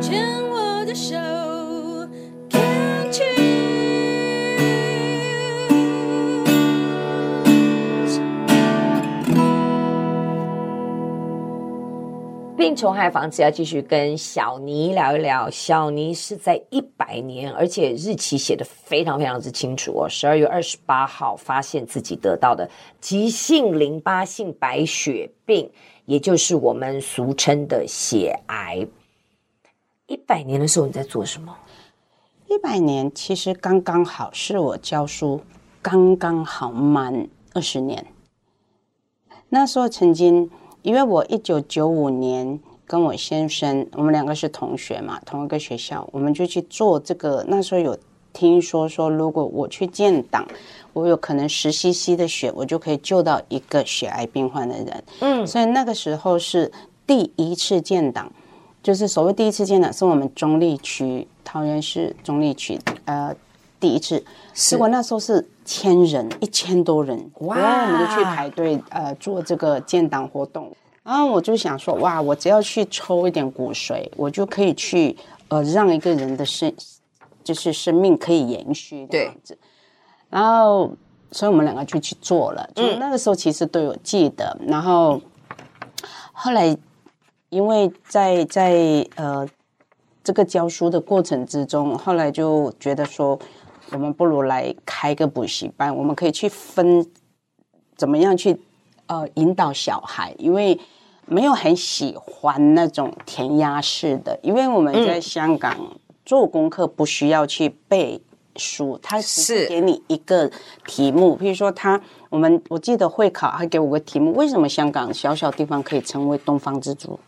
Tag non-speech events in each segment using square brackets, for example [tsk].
牵我的手，Can't you？病虫害防治要继续跟小尼聊一聊。小尼是在一百年，而且日期写的非常非常之清楚哦。十二月二十八号发现自己得到的急性淋巴性白血病，也就是我们俗称的血癌。一百年的时候你在做什么？一百年其实刚刚好是我教书刚刚好满二十年。那时候曾经。因为我一九九五年跟我先生，我们两个是同学嘛，同一个学校，我们就去做这个。那时候有听说说，如果我去建档，我有可能十 cc 的血，我就可以救到一个血癌病患的人。嗯，所以那个时候是第一次建档，就是所谓第一次建档，是我们中立区桃园市中立区呃第一次。结果那时候是。千人，一千多人，哇！我们就去排队，呃，做这个建档活动。然后我就想说，哇，我只要去抽一点骨髓，我就可以去，呃，让一个人的生，就是生命可以延续这样子。然后，所以我们两个就去做了。就那个时候其实都有记得。嗯、然后后来，因为在在呃这个教书的过程之中，后来就觉得说。我们不如来开个补习班，我们可以去分怎么样去呃引导小孩，因为没有很喜欢那种填鸭式的，因为我们在香港做功课不需要去背书，他是给你一个题目，譬如说他我们我记得会考还给我个题目，为什么香港小小地方可以成为东方之珠？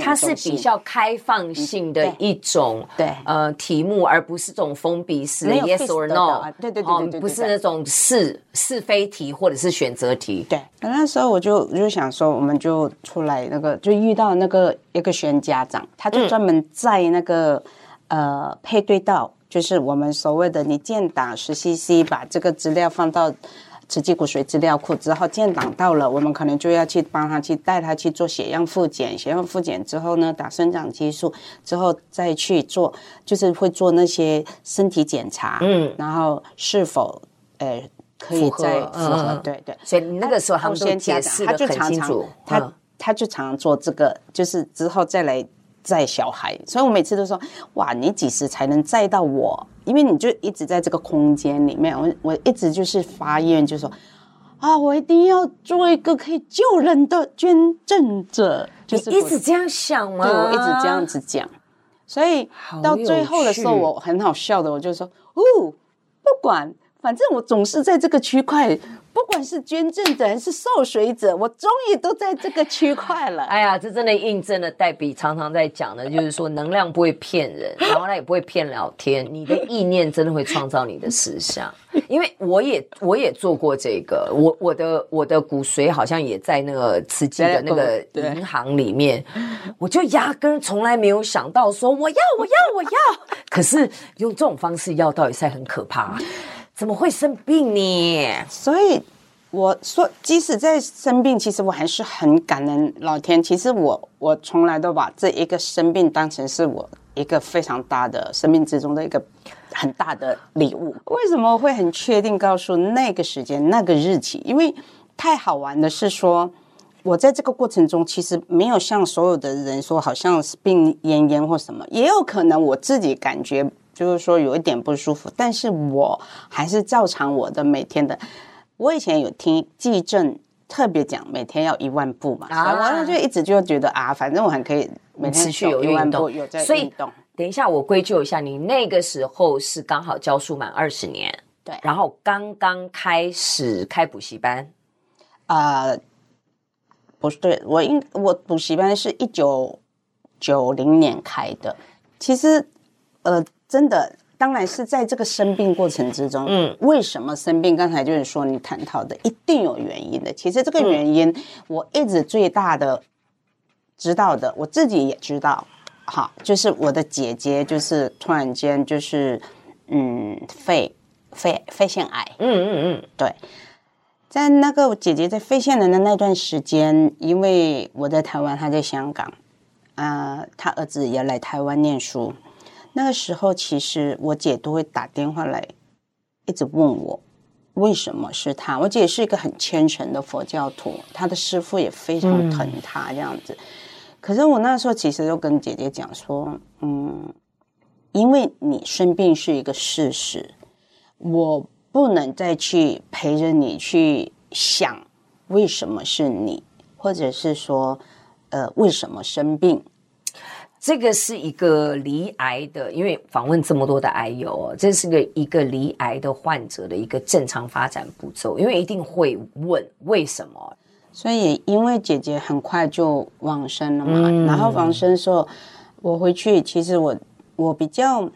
它是比较开放性的一种对，对呃题目，而不是这种封闭式的 yes or no，对对对，对，对，不是那种是是非题或者是选择题。对，那时候我就我就想说，我们就出来那个，就遇到那个一个学生家长，他就专门在那个、嗯、呃配对到，就是我们所谓的你建档十 cc，把这个资料放到。慈济骨髓资料库之后建档到了，我们可能就要去帮他去带他去做血样复检，血样复检之后呢，打生长激素之后再去做，就是会做那些身体检查，嗯，然后是否呃可以再符合，对对。所以那个时候他们先解释的很清楚，他他，他就常常做这个，就是之后再来。载小孩，所以我每次都说：哇，你几时才能载到我？因为你就一直在这个空间里面，我我一直就是发愿，就说啊，我一定要做一个可以救人的捐赠者。就是一直这样想吗？对，我一直这样子讲。所以到最后的时候，我很好笑的，我就说：哦，不管，反正我总是在这个区块。不管是捐赠者还是受水者，我终于都在这个区块了。哎呀，这真的印证了黛比常常在讲的，就是说能量不会骗人，[laughs] 然后它也不会骗聊天。你的意念真的会创造你的实相。因为我也我也做过这个，我我的我的骨髓好像也在那个慈济的那个银行里面，我就压根从来没有想到说我要我要我要，可是用这种方式要到底是很可怕。怎么会生病呢？所以我说，即使在生病，其实我还是很感恩老天。其实我我从来都把这一个生病当成是我一个非常大的生命之中的一个很大的礼物。为什么会很确定告诉那个时间、那个日期？因为太好玩的是说，我在这个过程中其实没有像所有的人说，好像是病恹恹或什么，也有可能我自己感觉。就是说有一点不舒服，但是我还是照常我的每天的。我以前有听纪政特别讲，每天要一万步嘛，啊、然后就一直就觉得啊，反正我还可以每天持续有一万步，有在运动。所以等一下我归咎一下，你那个时候是刚好教书满二十年，对，然后刚刚开始开补习班，啊、呃，不是，对，我应我补习班是一九九零年开的，其实呃。真的，当然是在这个生病过程之中。嗯，为什么生病？刚才就是说你探讨的，一定有原因的。其实这个原因，我一直最大的知道的，我自己也知道。好，就是我的姐姐，就是突然间就是嗯，肺肺肺腺癌。嗯嗯嗯，对，在那个姐姐在肺腺癌的那段时间，因为我在台湾，她在香港。啊、呃，他儿子也来台湾念书。那个时候，其实我姐都会打电话来，一直问我为什么是他。我姐是一个很虔诚的佛教徒，她的师傅也非常疼她这样子。嗯、可是我那时候其实就跟姐姐讲说，嗯，因为你生病是一个事实，我不能再去陪着你去想为什么是你，或者是说，呃，为什么生病。这个是一个离癌的，因为访问这么多的癌友哦，这是个一个离癌的患者的一个正常发展步骤，因为一定会问为什么，所以因为姐姐很快就往生了嘛，嗯、然后往生的时候，我回去，其实我我比较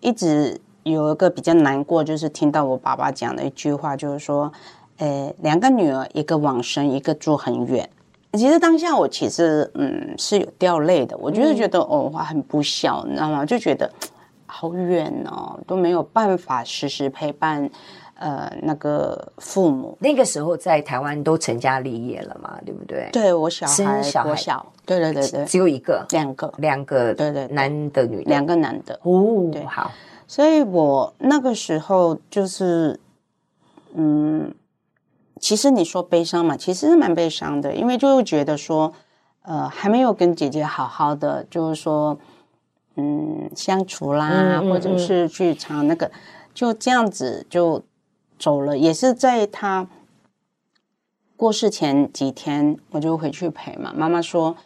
一直有一个比较难过，就是听到我爸爸讲的一句话，就是说，呃，两个女儿，一个往生，一个住很远。其实当下我其实嗯是有掉泪的，我就是觉得哦，我很不孝，你知道吗？就觉得 [tsk] 好远哦，都没有办法时时陪伴呃那个父母。那个时候在台湾都成家立业了嘛，对不对？对，我小孩生小孩。小，对对对对，只有一个，两个，两个，对对，男的女的，两个男的。哦，对，好，所以我那个时候就是嗯。其实你说悲伤嘛，其实是蛮悲伤的，因为就会觉得说，呃，还没有跟姐姐好好的，就是说，嗯，相处啦，嗯嗯嗯、或者是去尝那个，就这样子就走了。也是在她过世前几天，我就回去陪嘛。妈妈说，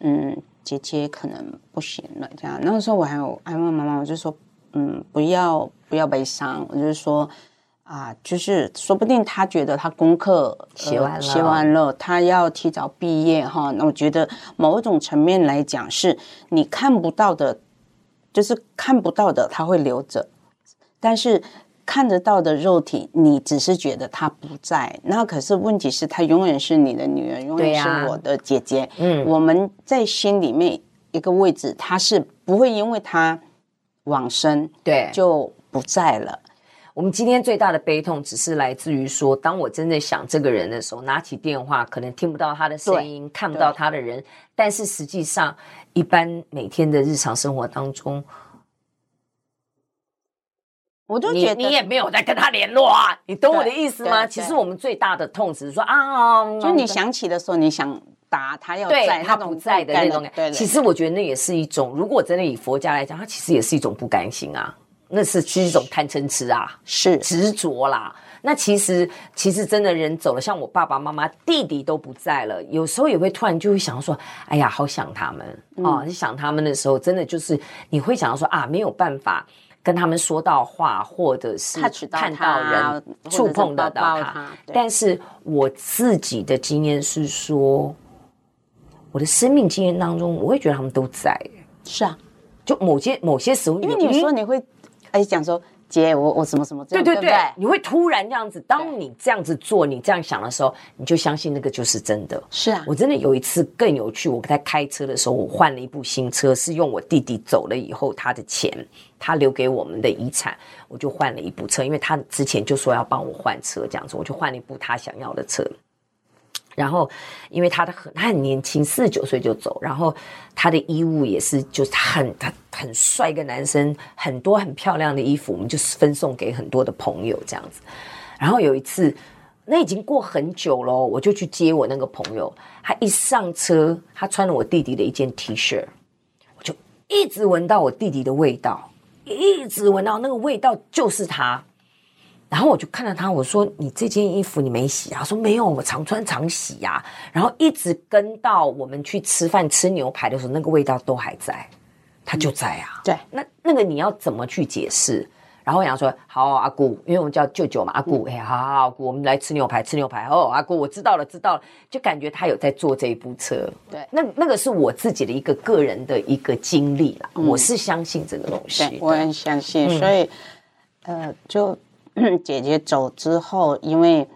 嗯，姐姐可能不行了，这样。那个时候我还有还问妈妈，我就说，嗯，不要不要悲伤，我就是说。啊，就是说不定他觉得他功课写完了，写完了，他要提早毕业哈。那我觉得某一种层面来讲，是你看不到的，就是看不到的，他会留着；但是看得到的肉体，你只是觉得他不在。那可是问题是，他永远是你的女儿，永远是我的姐姐。嗯，我们在心里面一个位置，他是不会因为他往生，对，就不在了。我们今天最大的悲痛，只是来自于说，当我真的想这个人的时候，拿起电话，可能听不到他的声音，看不到他的人。但是实际上，一般每天的日常生活当中，我都觉得你，你也没有在跟他联络啊。你懂我的意思吗？其实我们最大的痛只是说啊，就你想起的时候，你想打他要在，他不在的那种感觉。其实我觉得那也是一种，如果真的以佛家来讲，他其实也是一种不甘心啊。那是是一种贪嗔痴啊，是执着啦。那其实其实真的人走了，像我爸爸妈妈、弟弟都不在了，有时候也会突然就会想到说：“哎呀，好想他们啊！”你、嗯哦、想他们的时候，真的就是你会想到说啊，没有办法跟他们说到话，或者是看到人、触碰得到他。他但是我自己的经验是说，我的生命经验当中，我会觉得他们都在。是啊，就某些某些时候，因为你说你会。哎，讲说姐，我我什么什么这样，对对对，对对你会突然这样子。当你这样子做，你这样想的时候，你就相信那个就是真的。是啊，我真的有一次更有趣，我在开车的时候，我换了一部新车，是用我弟弟走了以后他的钱，他留给我们的遗产，我就换了一部车，因为他之前就说要帮我换车，这样子，我就换了一部他想要的车。然后，因为他的很他很年轻，四十九岁就走。然后他的衣物也是，就是很他很帅一个男生，很多很漂亮的衣服，我们就是分送给很多的朋友这样子。然后有一次，那已经过很久了，我就去接我那个朋友。他一上车，他穿了我弟弟的一件 T 恤，我就一直闻到我弟弟的味道，一直闻到那个味道就是他。然后我就看到他，我说：“你这件衣服你没洗啊？”他说：“没有，我常穿常洗呀、啊。”然后一直跟到我们去吃饭吃牛排的时候，那个味道都还在，他就在啊。对，那那个你要怎么去解释？然后我想说：“好，阿姑，因为我们叫舅舅嘛，阿姑，哎，好好，阿姑，我们来吃牛排，吃牛排。哦，阿姑，我知道了，知道了。就感觉他有在坐这一部车。对，那那个是我自己的一个个人的一个经历啦。我是相信这个东西，我很相信。所以，呃，就。[clears throat] 姐姐走之后，因为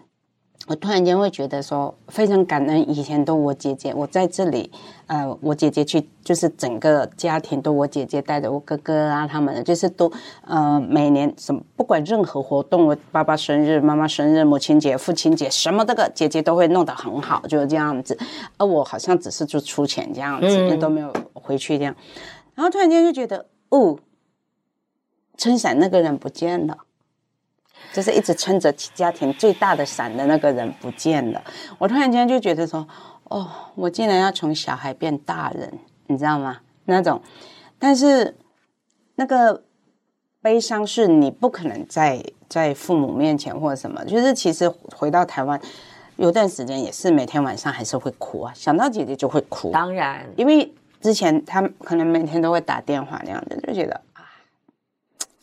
我突然间会觉得说非常感恩，以前都我姐姐，我在这里，呃，我姐姐去，就是整个家庭都我姐姐带着，我哥哥啊他们，就是都呃每年什么不管任何活动，我爸爸生日、妈妈生日、母亲节、父亲节，什么这个姐姐都会弄得很好，就是这样子，而我好像只是就出钱这样子，嗯、都没有回去这样，然后突然间就觉得哦，撑伞那个人不见了。就是一直撑着家庭最大的伞的那个人不见了，我突然间就觉得说，哦，我竟然要从小孩变大人，你知道吗？那种，但是那个悲伤是你不可能在在父母面前或者什么，就是其实回到台湾有段时间也是每天晚上还是会哭啊，想到姐姐就会哭。当然，因为之前他可能每天都会打电话那样的，就觉得啊，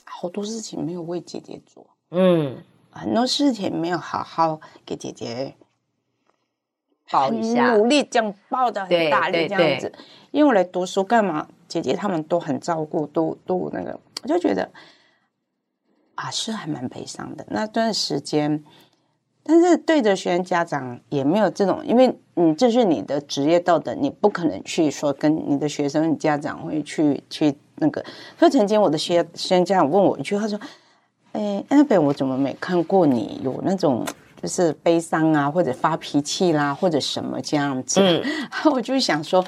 好多事情没有为姐姐做。嗯，很多事情没有好好给姐姐抱一下，努力这样抱的很大力这样子。因为我来读书干嘛？姐姐他们都很照顾，都都那个，我就觉得啊，是还蛮悲伤的那段时间。但是对着学生家长也没有这种，因为你，这是你的职业道德，你不可能去说跟你的学生家长会去去那个。所以曾经我的学学生家长问我一句，他说。哎，那边我怎么没看过你有那种就是悲伤啊，或者发脾气啦，或者什么这样子？嗯，[laughs] 我就想说，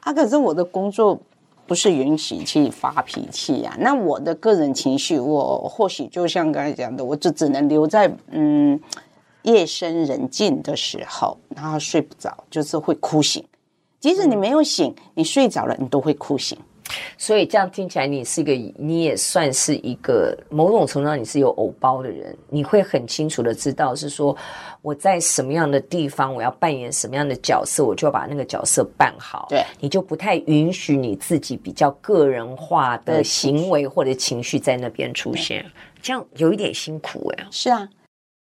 啊，可是我的工作不是允许去发脾气呀。那我的个人情绪，我或许就像刚才讲的，我就只能留在嗯夜深人静的时候，然后睡不着，就是会哭醒。即使你没有醒，你睡着了，你都会哭醒。所以这样听起来，你是一个，你也算是一个某种程度上你是有偶包的人。你会很清楚的知道，是说我在什么样的地方，我要扮演什么样的角色，我就要把那个角色扮好。对，你就不太允许你自己比较个人化的行为或者情绪在那边出现，这样有一点辛苦哎。是啊，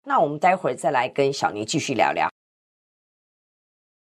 那我们待会儿再来跟小妮继续聊聊。